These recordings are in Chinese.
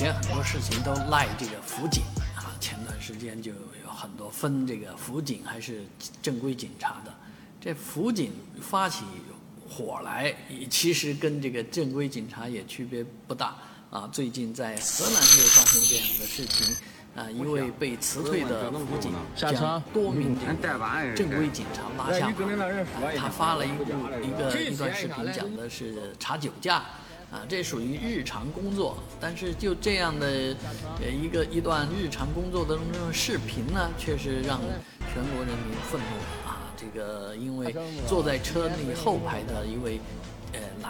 前很多事情都赖这个辅警啊，前段时间就有很多分这个辅警还是正规警察的，这辅警发起火来，其实跟这个正规警察也区别不大啊。最近在河南又发生这样的事情。啊，一位被辞退的辅警将多名这个正规警察拉下马。他发了一部一个一段视频，讲的是查酒驾，啊，这属于日常工作。但是就这样的一个一段日常工作当中的视频呢，确实让全国人民愤怒啊！这个因为坐在车内后排的一位。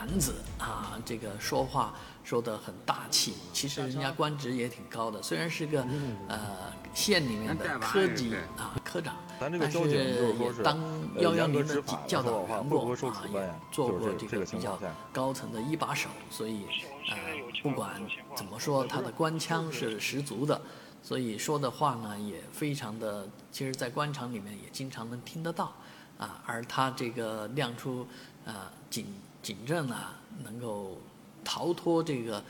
呃，男子啊，这个说话说得很大气，其实人家官职也挺高的，虽然是个呃县里面的科级啊科长，但是也当幺幺零的教导员过啊，也做过这个比较高层的一把手，所以呃不管怎么说，他的官腔是十足的，所以说的话呢也非常的，其实，在官场里面也经常能听得到啊，而他这个亮出啊警。警政啊，能够逃脱这个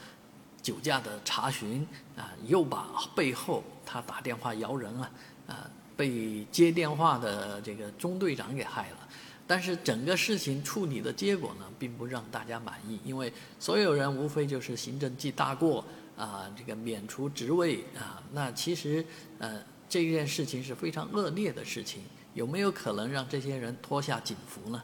酒驾的查询啊，又把背后他打电话摇人啊，啊，被接电话的这个中队长给害了。但是整个事情处理的结果呢，并不让大家满意，因为所有人无非就是行政记大过啊，这个免除职位啊。那其实呃，这件事情是非常恶劣的事情，有没有可能让这些人脱下警服呢？